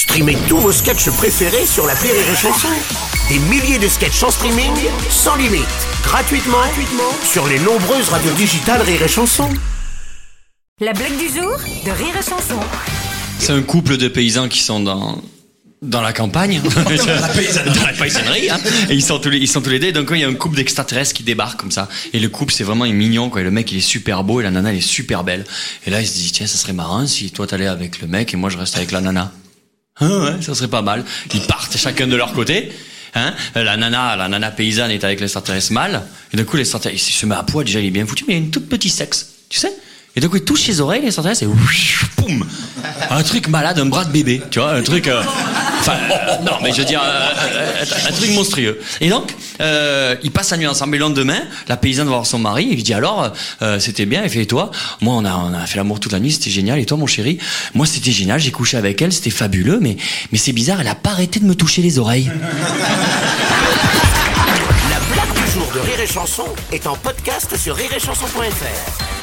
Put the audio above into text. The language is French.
Streamez tous vos sketchs préférés sur la Rire et Chanson. Des milliers de sketchs en streaming, sans limite, gratuitement, gratuitement sur les nombreuses radios digitales Rire et Chanson. La blague du jour de Rire et Chanson. C'est un couple de paysans qui sont dans dans la campagne, dans la paysannerie, hein. et ils sont tous les, ils sont tous les deux. Donc il y a un couple d'extraterrestres qui débarque comme ça, et le couple c'est vraiment mignon quoi. Et le mec il est super beau et la nana elle est super belle. Et là il se dit tiens ça serait marrant si toi t'allais avec le mec et moi je reste avec la nana. Hein, ouais, ça serait pas mal. Ils partent chacun de leur côté. Hein la nana, la nana paysanne est avec l'extraterrestre mâle. Et d'un coup, l'extraterrestre, il se met à poids, déjà, il est bien foutu, mais il a une toute petite sexe. Tu sais? Et d'un coup, il touche ses oreilles, l'extraterrestre, et boum! Un truc malade, un bras de bébé. Tu vois, un truc, euh, enfin, euh, non, mais je veux dire, euh, euh, un truc monstrueux. Et donc, euh, ils passent la nuit ensemble. Et le lendemain, la paysanne va voir son mari, et lui dit alors, c'était bien, et fait, et toi? Moi, on a, on a fait l'amour toute la nuit, c'était génial. Et toi, mon chéri? Moi, c'était génial, j'ai couché avec elle, c'était fabuleux, mais, mais c'est bizarre, elle a pas arrêté de me toucher les oreilles. La blague du jour de Rire et Chanson est en podcast sur rireetchanson.fr.